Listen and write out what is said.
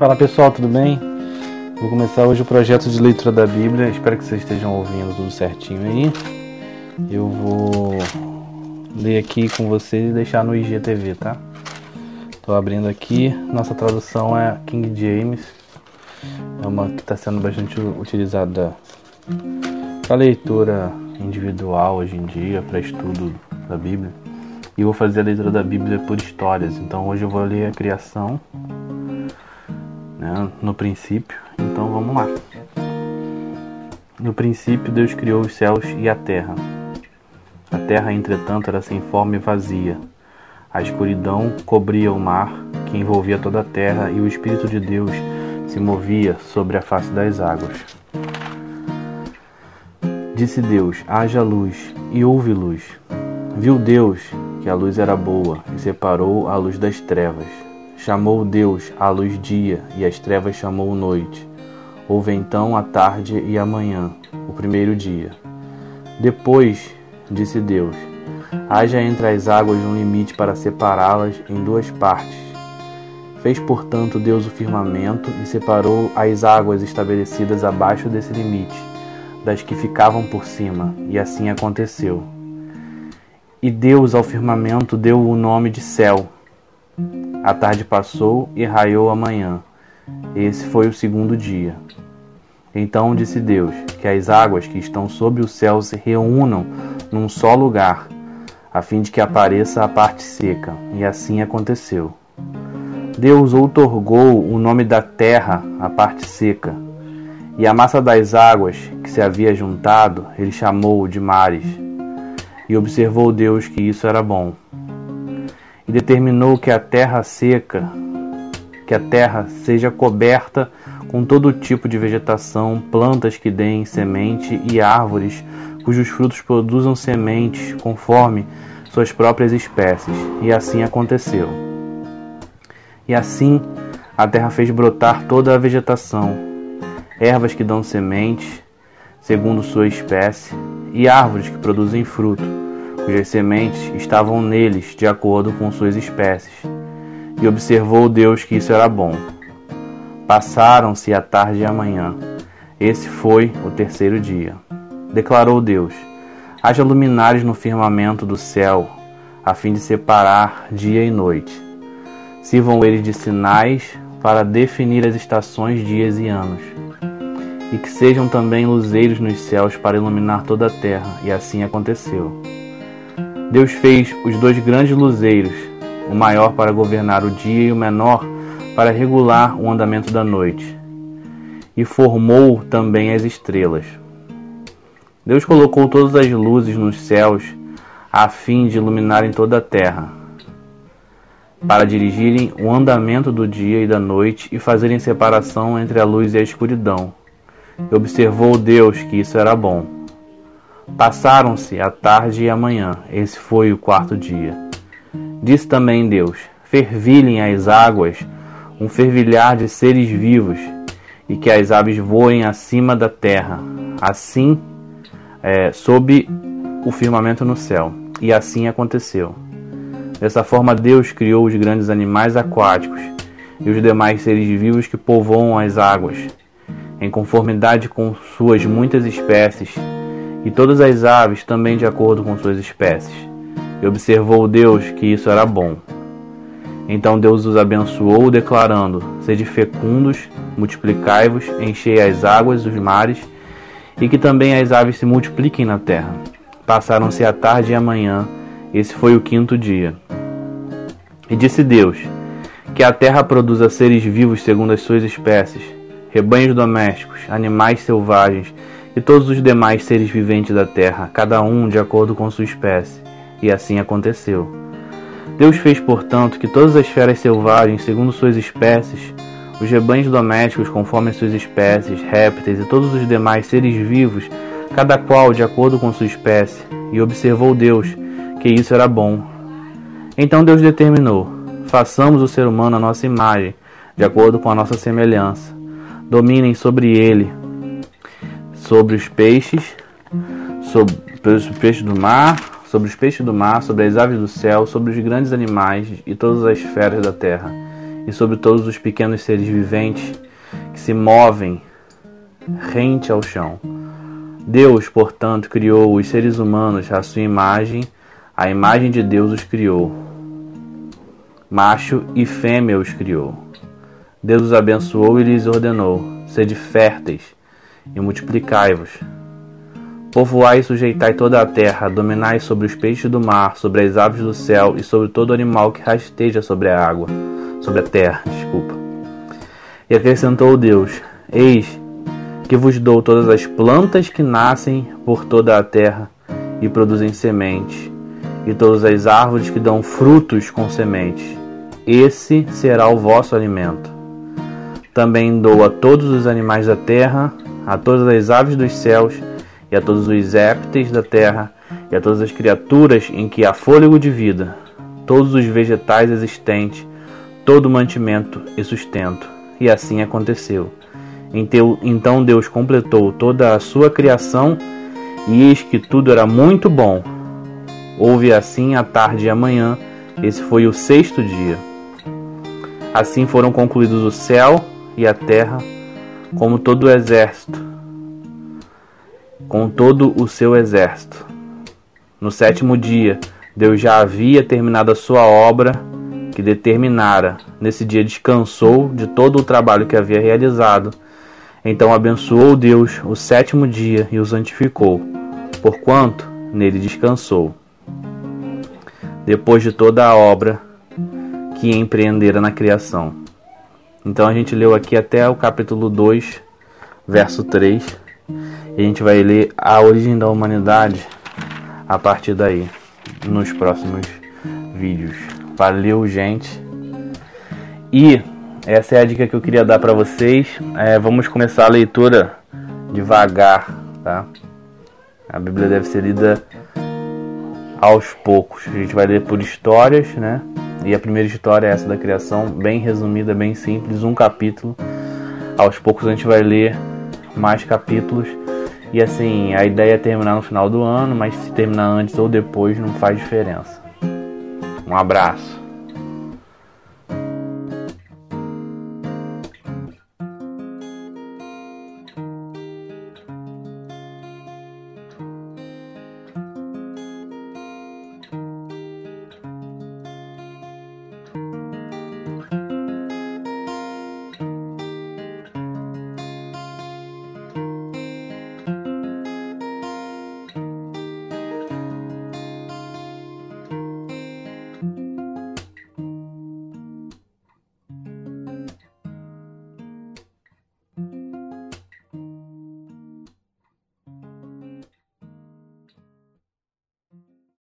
Fala pessoal, tudo bem? Vou começar hoje o projeto de leitura da Bíblia. Espero que vocês estejam ouvindo tudo certinho aí. Eu vou ler aqui com vocês e deixar no IGTV, tá? Estou abrindo aqui. Nossa tradução é King James. É uma que está sendo bastante utilizada para leitura individual hoje em dia, para estudo da Bíblia. E vou fazer a leitura da Bíblia por histórias. Então hoje eu vou ler a criação né, no princípio. Então vamos lá. No princípio, Deus criou os céus e a terra. A terra, entretanto, era sem forma e vazia. A escuridão cobria o mar, que envolvia toda a terra, e o Espírito de Deus se movia sobre a face das águas. Disse Deus: haja luz, e houve luz. Viu Deus que a luz era boa, e separou a luz das trevas. Chamou Deus a luz dia, e as trevas chamou noite. Houve então a tarde e a manhã, o primeiro dia. Depois, disse Deus, haja entre as águas um limite para separá-las em duas partes. Fez, portanto, Deus o firmamento e separou as águas estabelecidas abaixo desse limite, das que ficavam por cima, e assim aconteceu. E Deus ao firmamento deu o nome de céu a tarde passou e raiou a manhã. Esse foi o segundo dia. Então disse Deus: Que as águas que estão sob o céu se reúnam num só lugar, a fim de que apareça a parte seca. E assim aconteceu. Deus outorgou o nome da terra à parte seca, e a massa das águas que se havia juntado, ele chamou de mares. E observou Deus que isso era bom e determinou que a terra seca, que a terra seja coberta com todo tipo de vegetação, plantas que deem semente e árvores cujos frutos produzam sementes conforme suas próprias espécies. E assim aconteceu. E assim a terra fez brotar toda a vegetação, ervas que dão sementes, segundo sua espécie, e árvores que produzem fruto cujas sementes estavam neles de acordo com suas espécies. E observou Deus que isso era bom. Passaram-se a tarde e a manhã. Esse foi o terceiro dia. Declarou Deus: Haja luminares no firmamento do céu, a fim de separar dia e noite. Sirvam eles de sinais para definir as estações, dias e anos. E que sejam também luzeiros nos céus para iluminar toda a terra. E assim aconteceu. Deus fez os dois grandes luzeiros, o maior para governar o dia e o menor para regular o andamento da noite. E formou também as estrelas. Deus colocou todas as luzes nos céus a fim de iluminarem toda a terra, para dirigirem o andamento do dia e da noite e fazerem separação entre a luz e a escuridão. E observou Deus que isso era bom. Passaram-se a tarde e a manhã, esse foi o quarto dia. Disse também Deus: Fervilhem as águas, um fervilhar de seres vivos, e que as aves voem acima da terra, assim é, sob o firmamento no céu. E assim aconteceu. Dessa forma, Deus criou os grandes animais aquáticos e os demais seres vivos que povoam as águas, em conformidade com suas muitas espécies e todas as aves também de acordo com suas espécies. E observou Deus que isso era bom. Então Deus os abençoou, declarando: Sede fecundos, multiplicai-vos, enchei as águas dos mares, e que também as aves se multipliquem na terra. Passaram-se a tarde e a manhã, esse foi o quinto dia. E disse Deus: Que a terra produza seres vivos segundo as suas espécies, rebanhos domésticos, animais selvagens, e todos os demais seres viventes da terra, cada um de acordo com sua espécie. E assim aconteceu. Deus fez, portanto, que todas as feras selvagens, segundo suas espécies, os rebanhos domésticos, conforme suas espécies, répteis e todos os demais seres vivos, cada qual de acordo com sua espécie, e observou Deus que isso era bom. Então Deus determinou: façamos o ser humano à nossa imagem, de acordo com a nossa semelhança. Dominem sobre ele sobre os peixes, sobre os peixes do mar, sobre os peixes do mar, sobre as aves do céu, sobre os grandes animais e todas as feras da terra. e sobre todos os pequenos seres viventes que se movem rente ao chão. Deus, portanto, criou os seres humanos à sua imagem, a imagem de Deus os criou. Macho e fêmea os criou. Deus os abençoou e lhes ordenou: sede férteis e multiplicai-vos. Povoai e sujeitai toda a terra, dominai sobre os peixes do mar, sobre as aves do céu e sobre todo animal que rasteja sobre a água, sobre a terra, desculpa. E acrescentou Deus: Eis que vos dou todas as plantas que nascem por toda a terra e produzem sementes, e todas as árvores que dão frutos com sementes. Esse será o vosso alimento. Também dou a todos os animais da terra, a todas as aves dos céus, e a todos os répteis da terra, e a todas as criaturas em que há fôlego de vida, todos os vegetais existentes, todo mantimento e sustento. E assim aconteceu. Então Deus completou toda a sua criação, e eis que tudo era muito bom. Houve assim a tarde e a manhã, esse foi o sexto dia. Assim foram concluídos o céu e a terra, como todo o exército com todo o seu exército. No sétimo dia, Deus já havia terminado a sua obra que determinara. Nesse dia descansou de todo o trabalho que havia realizado. Então abençoou Deus o sétimo dia e o santificou, porquanto nele descansou. Depois de toda a obra que empreendera na criação. Então a gente leu aqui até o capítulo 2, verso 3 e a gente vai ler a origem da humanidade a partir daí, nos próximos vídeos. Valeu, gente! E essa é a dica que eu queria dar para vocês. É, vamos começar a leitura devagar, tá? A Bíblia deve ser lida aos poucos. A gente vai ler por histórias, né? E a primeira história é essa da criação, bem resumida, bem simples, um capítulo. Aos poucos a gente vai ler mais capítulos e assim, a ideia é terminar no final do ano, mas se terminar antes ou depois não faz diferença. Um abraço.